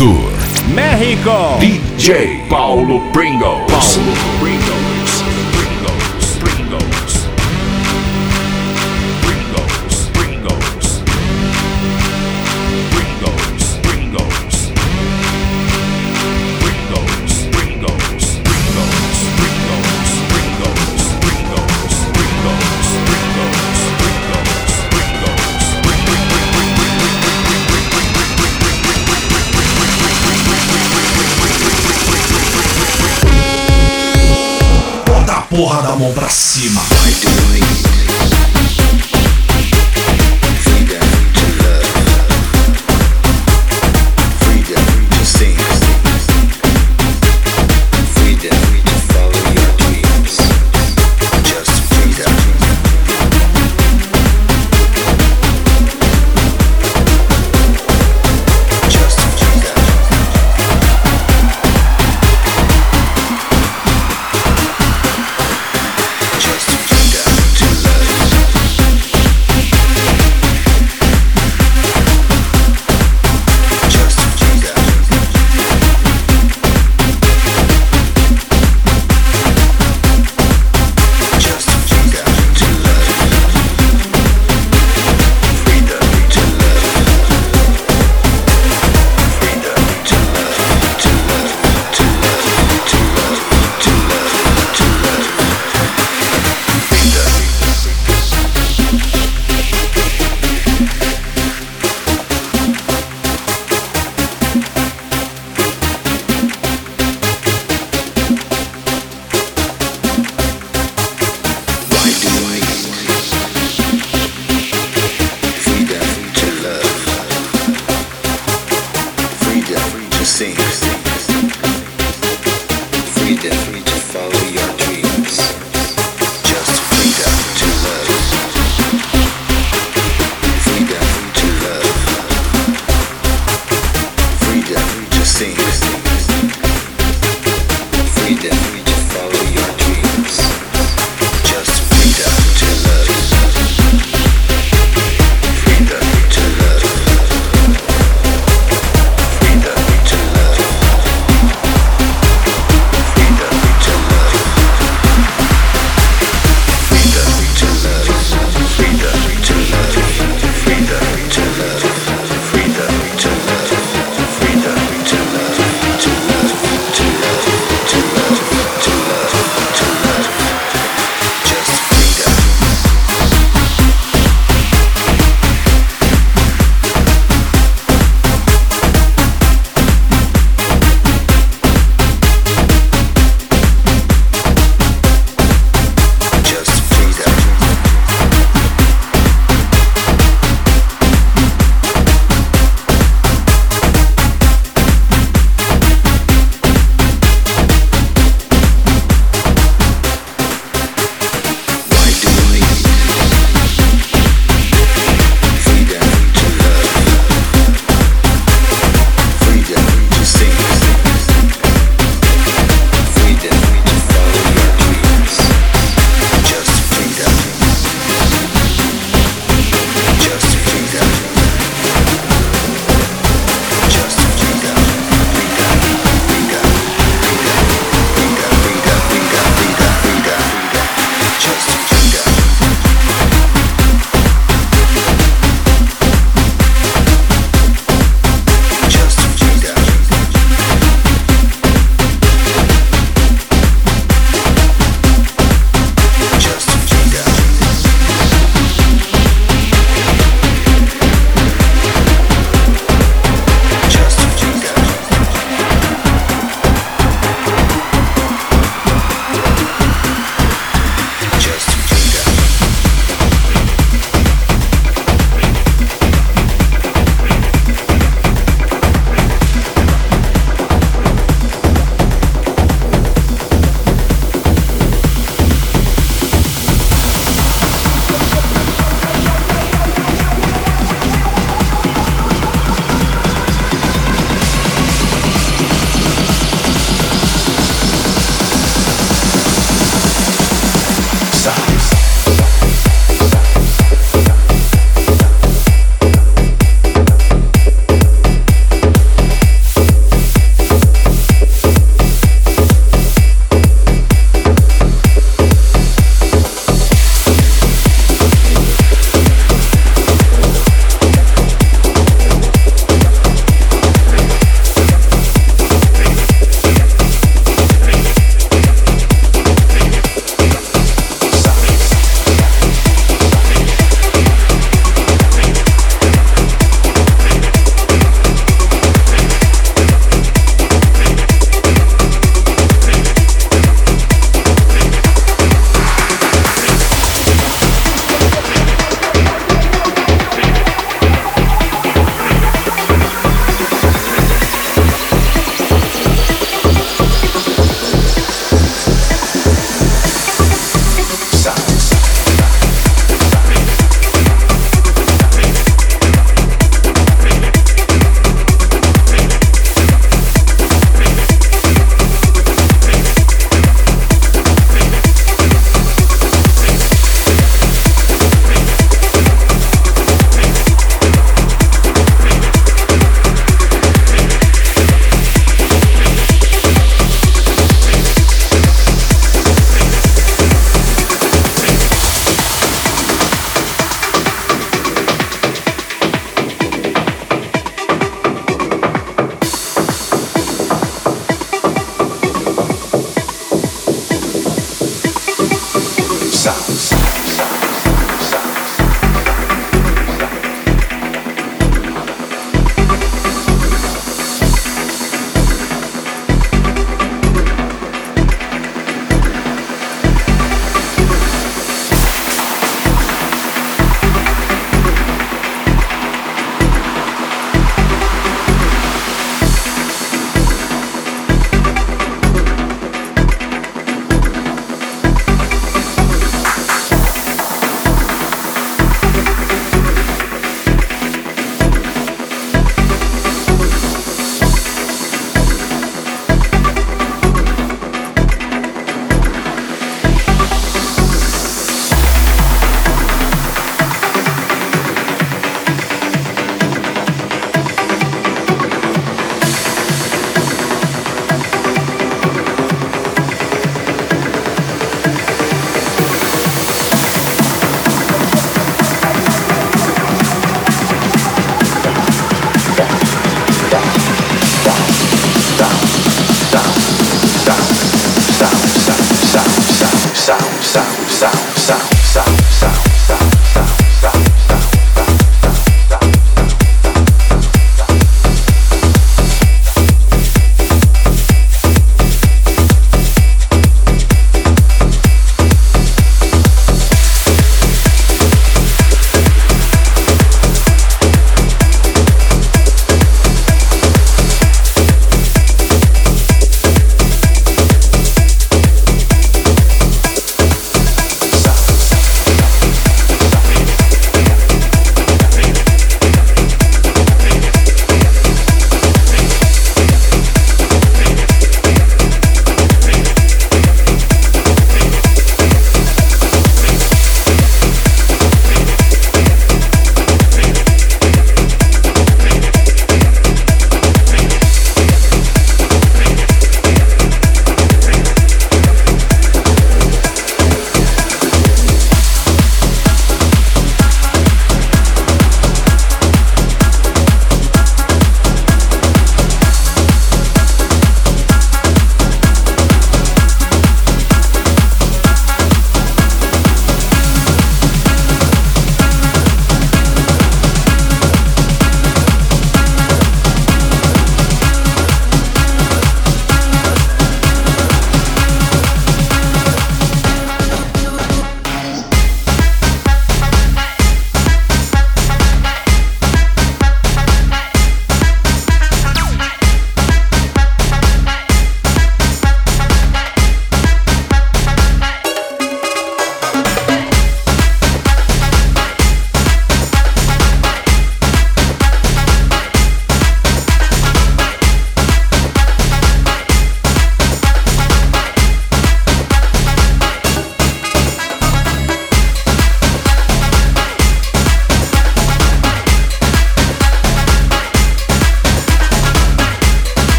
Tour. México. DJ Paulo Pringles. Paulo Pringles. Pra cima.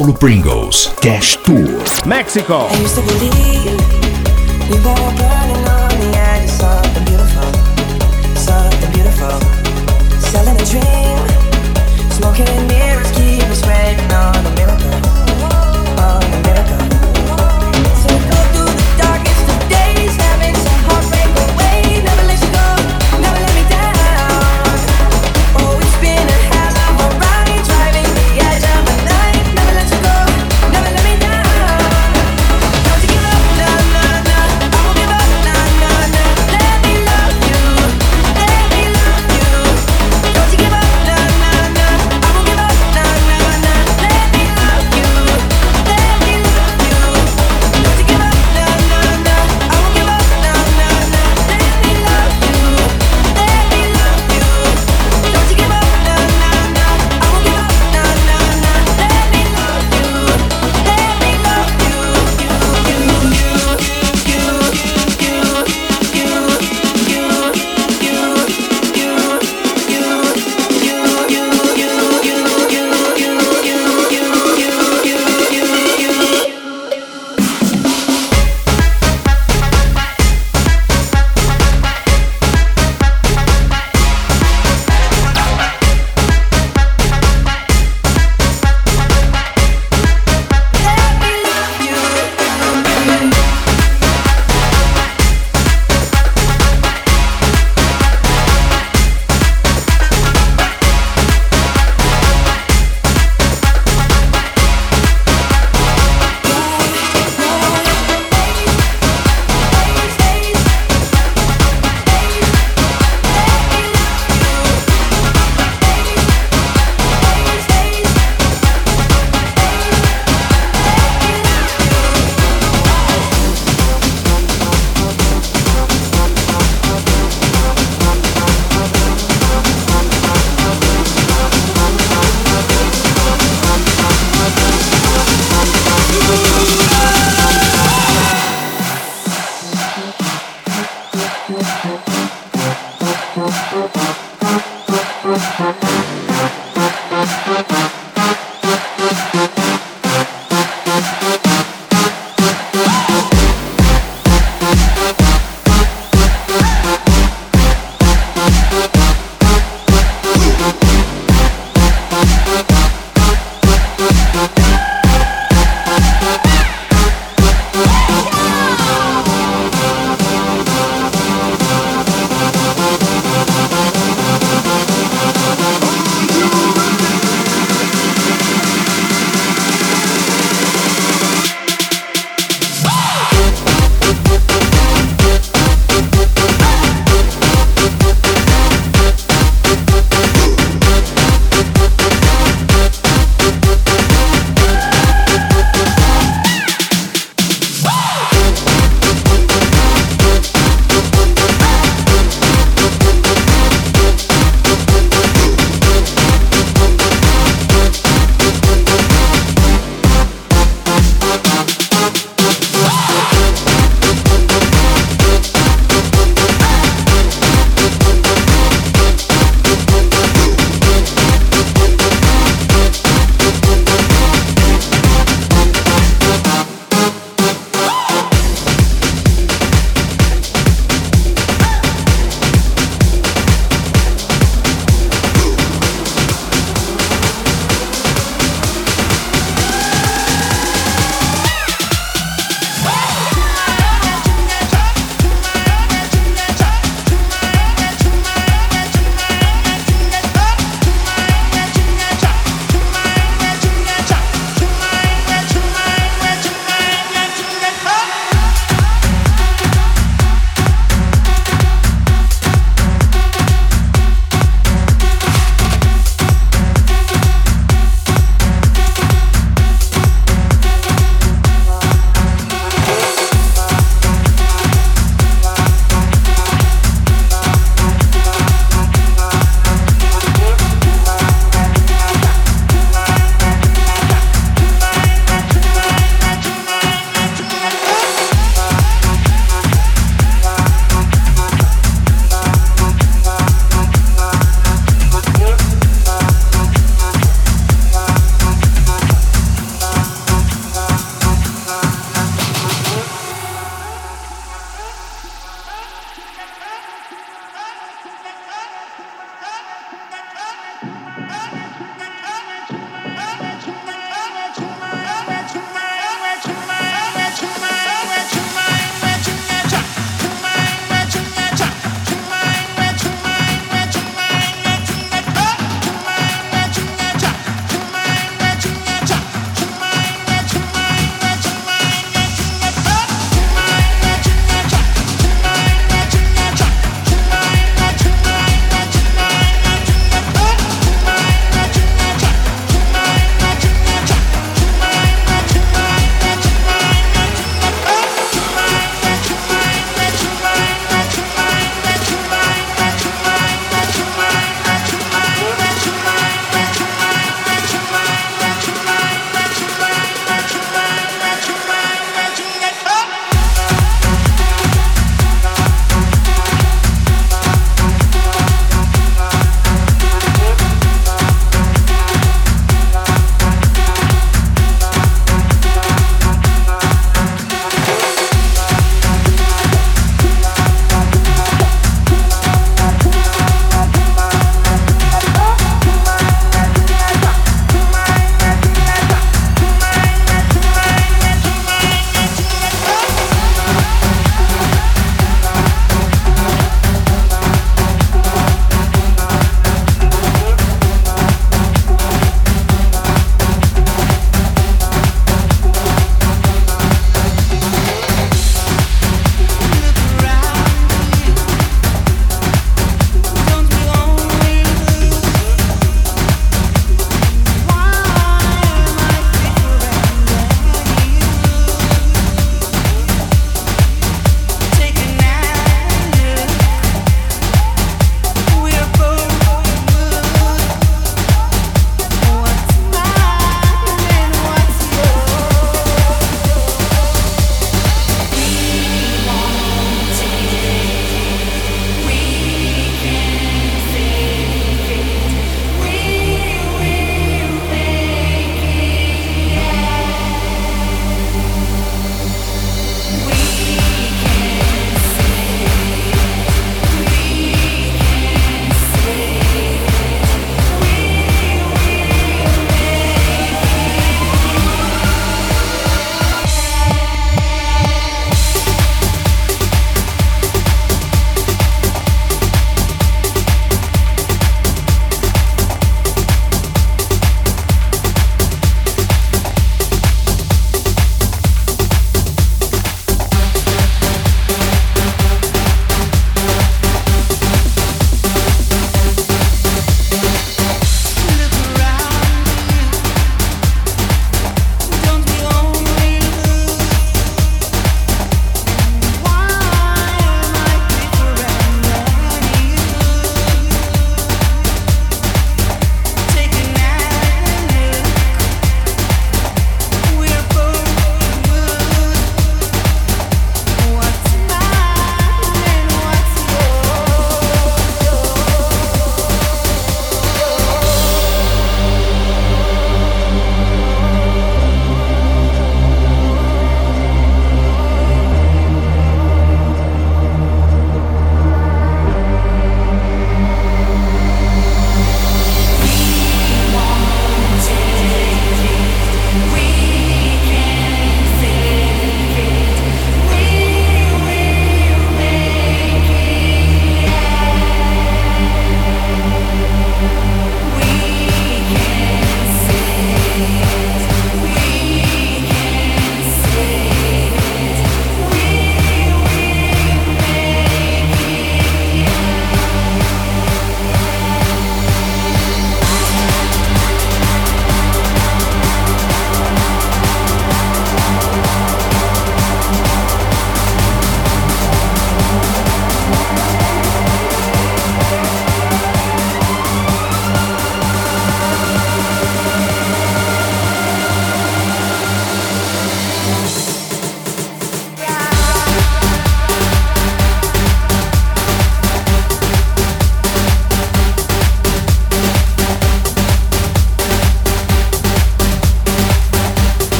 Paulo Pringles. Cash Tour. Mexico.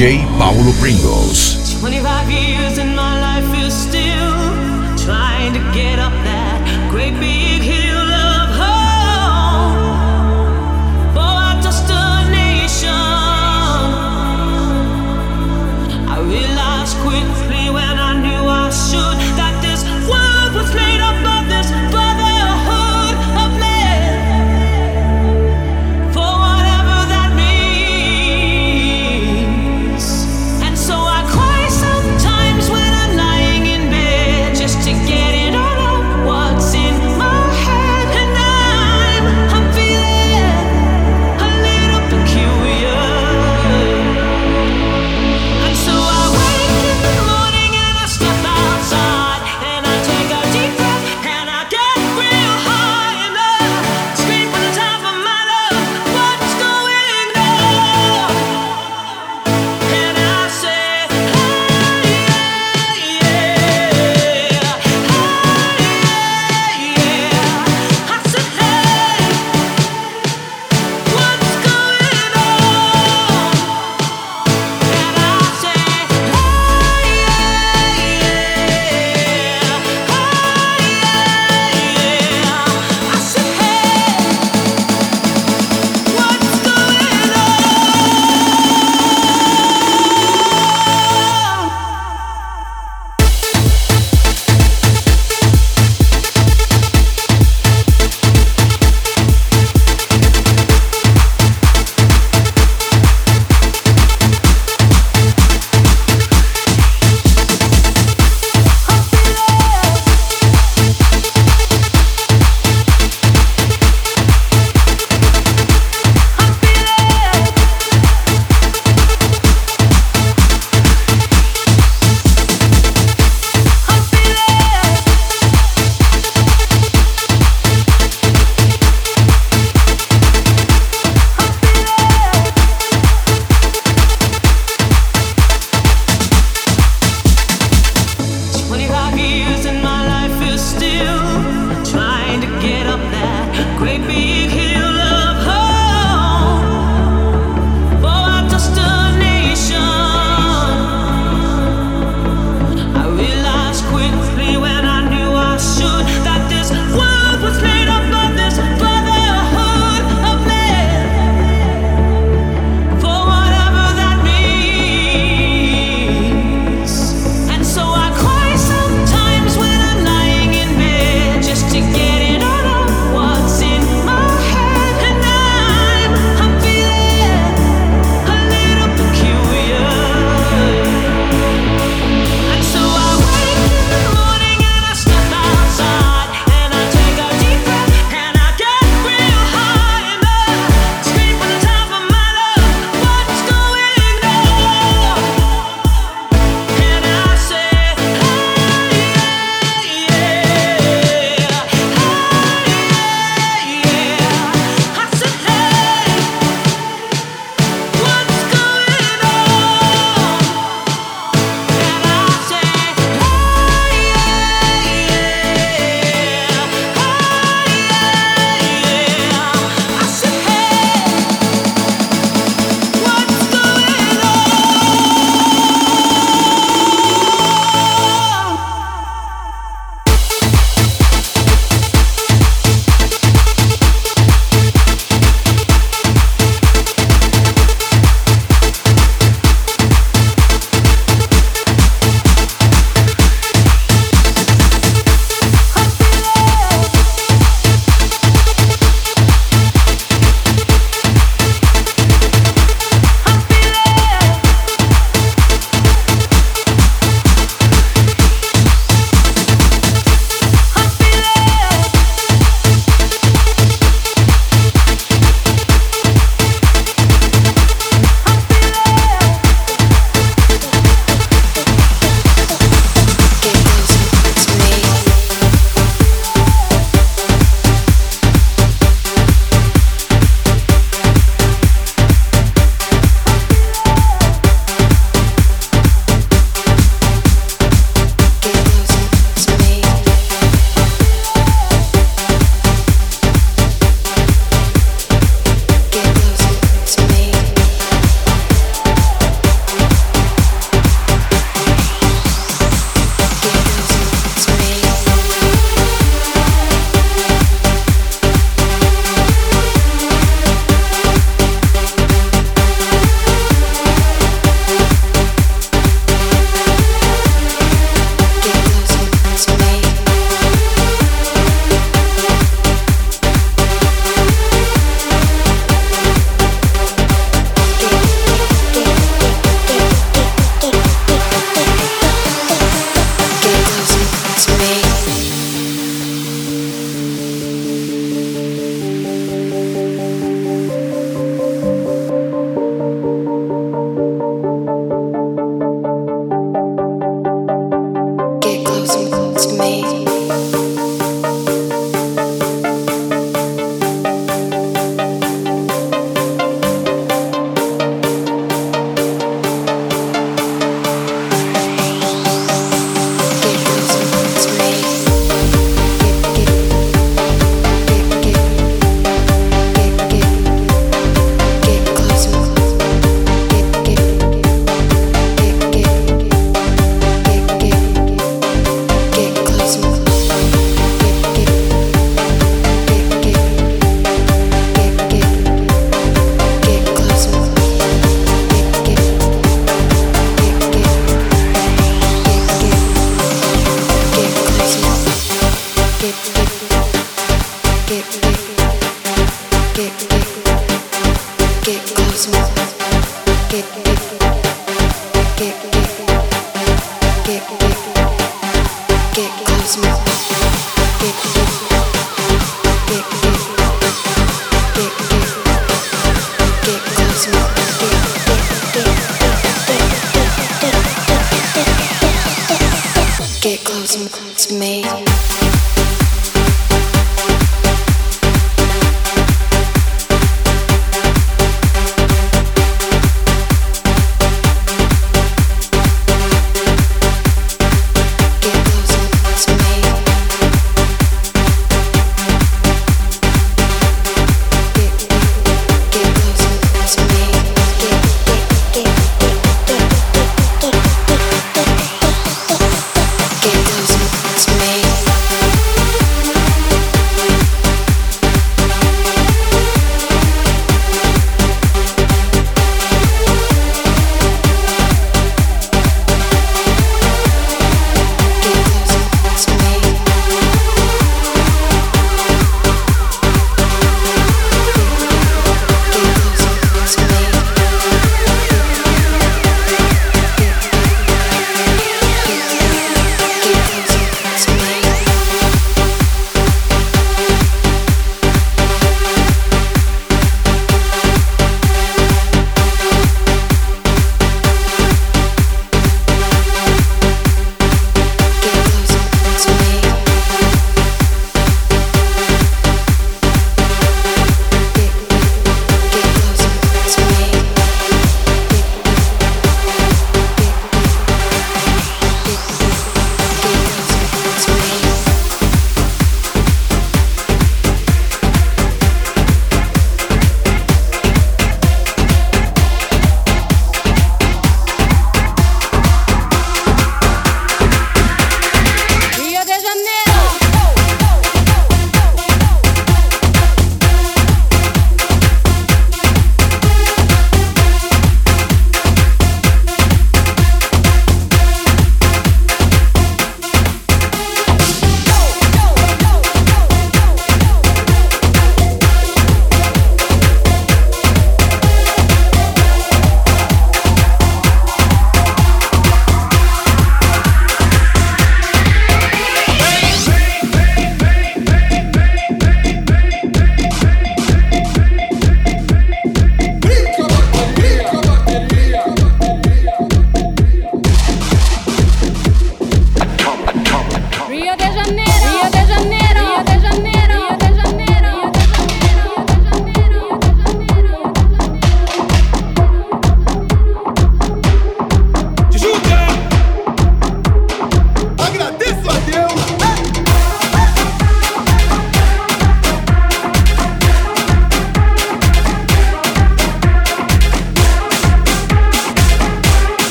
DJ Paulo Pringles.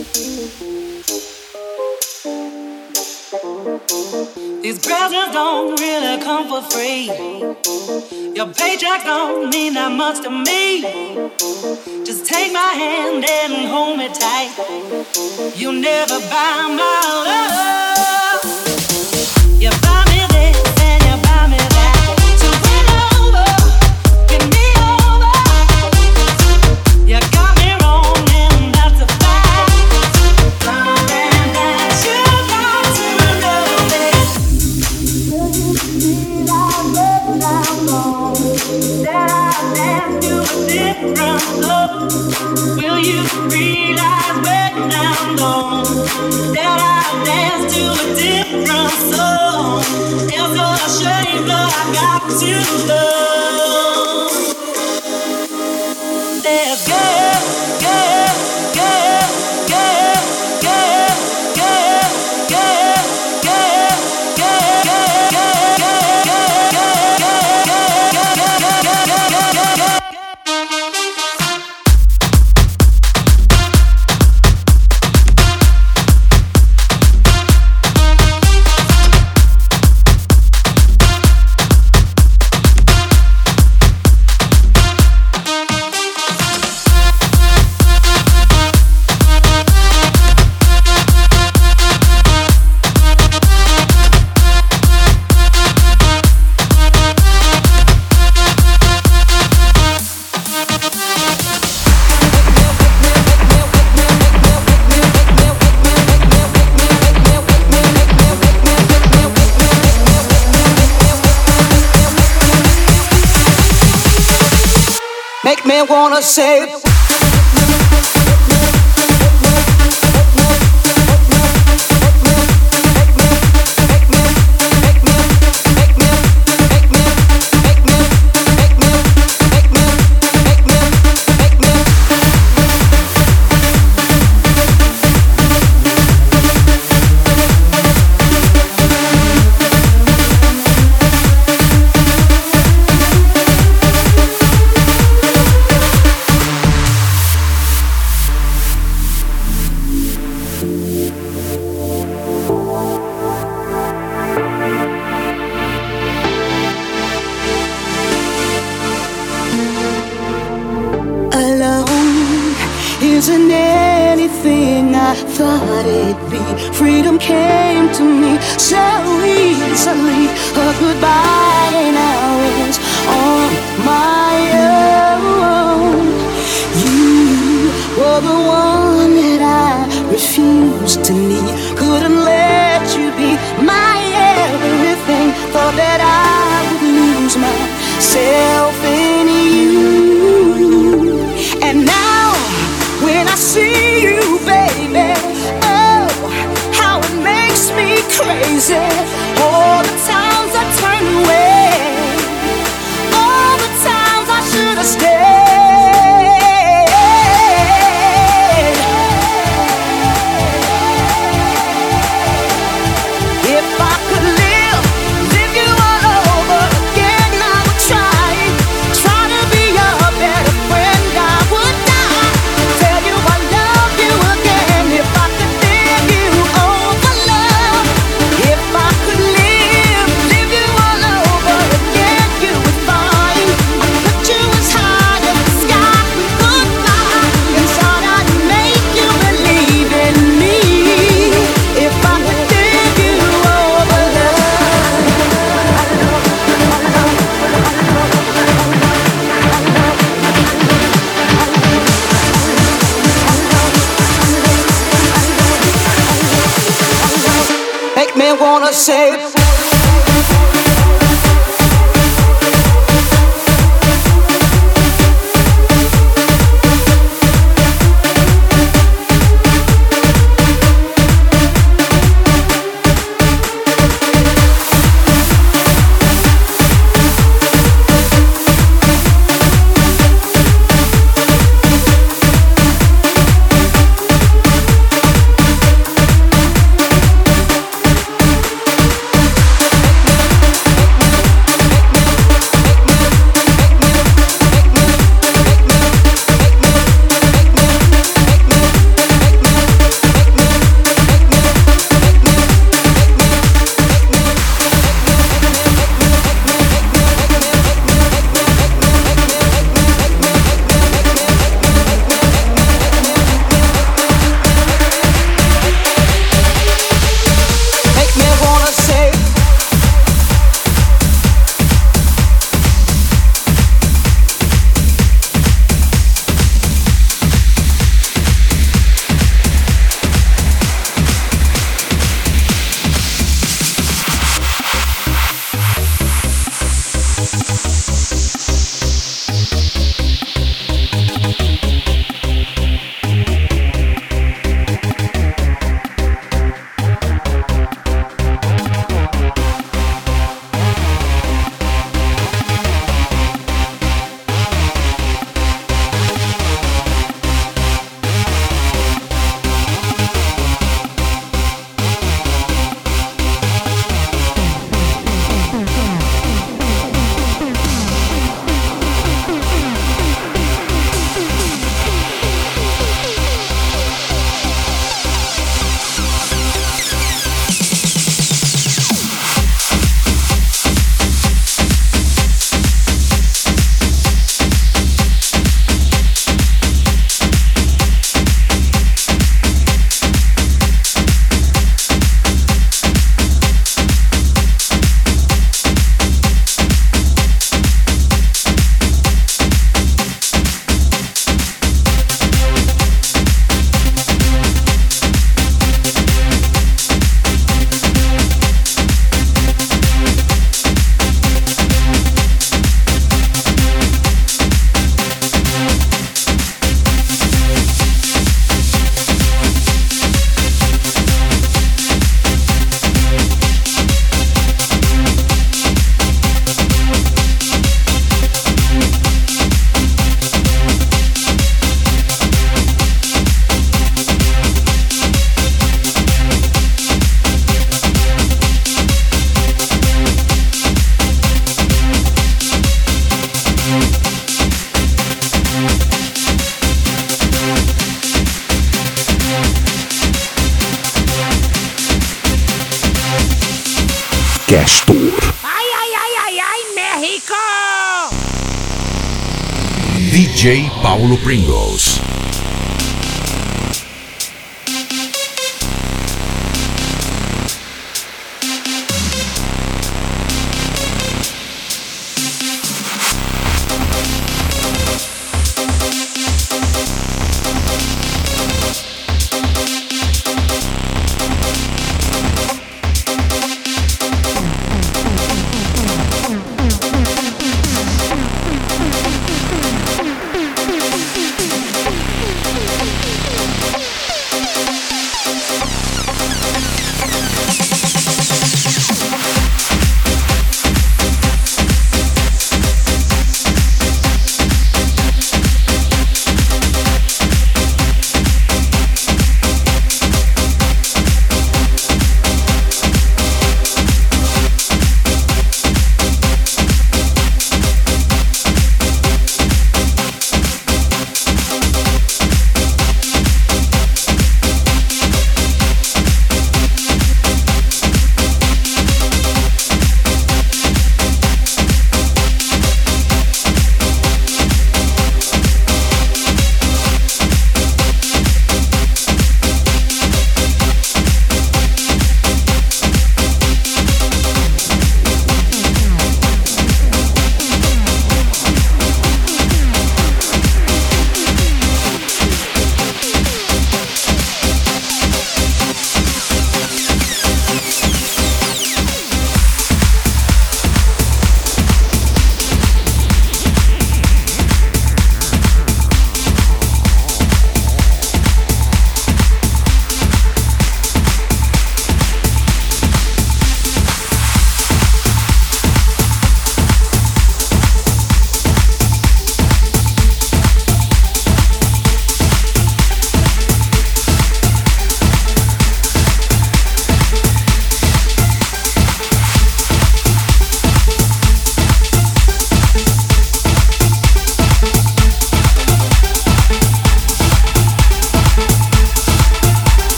These presents don't really come for free. Your paycheck don't mean that much to me. Just take my hand and hold me tight. You'll never buy my love. You buy you. Anything I thought it'd be. Freedom came to me so easily. A goodbye and I was on my own. You were the one that I refused to need. Couldn't let you be my everything. Thought that I would lose myself in you. And now, see you, baby, oh, how it makes me crazy.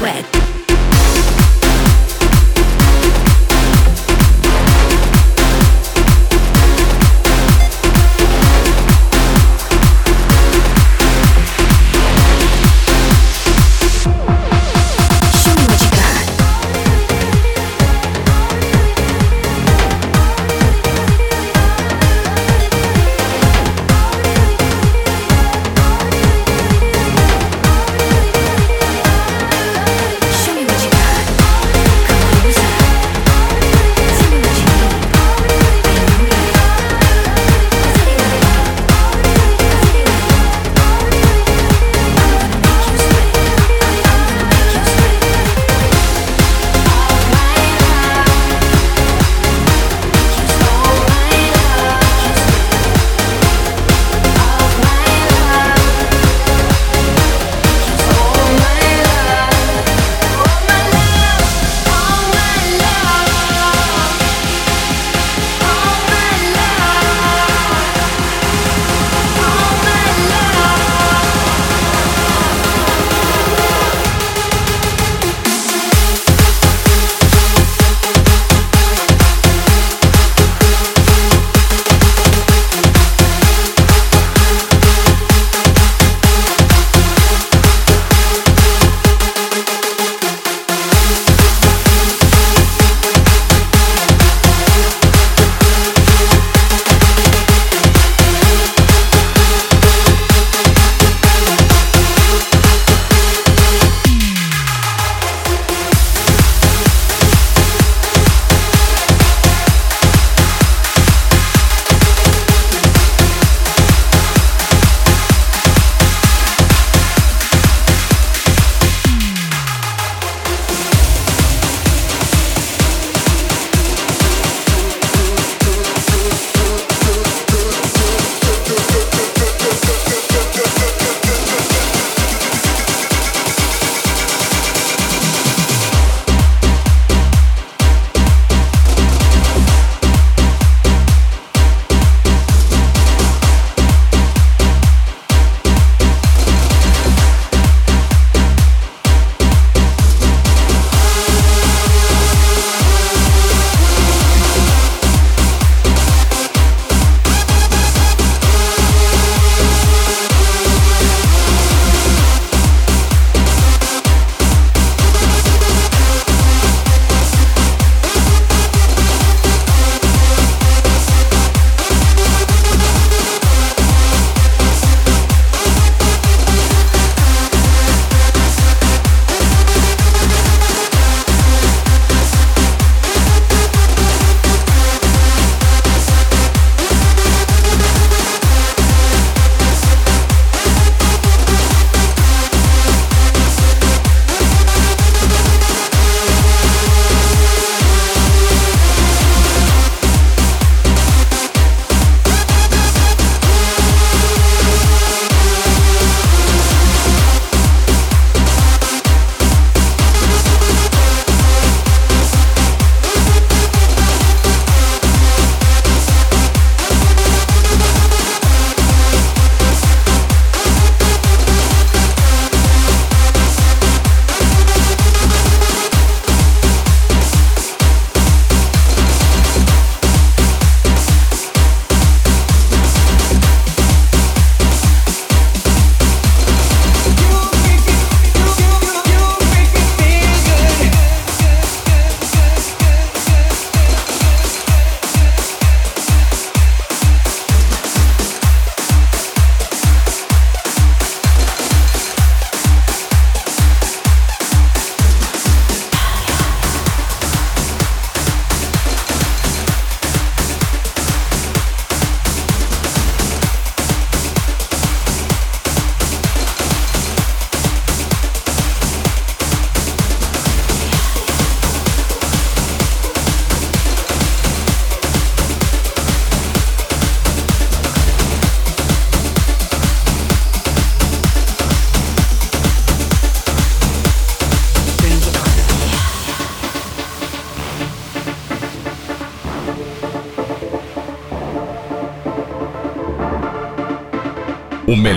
Sweat.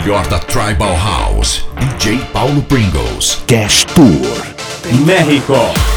Melhor da Tribal House. DJ Paulo Pringles. Cash Tour. México.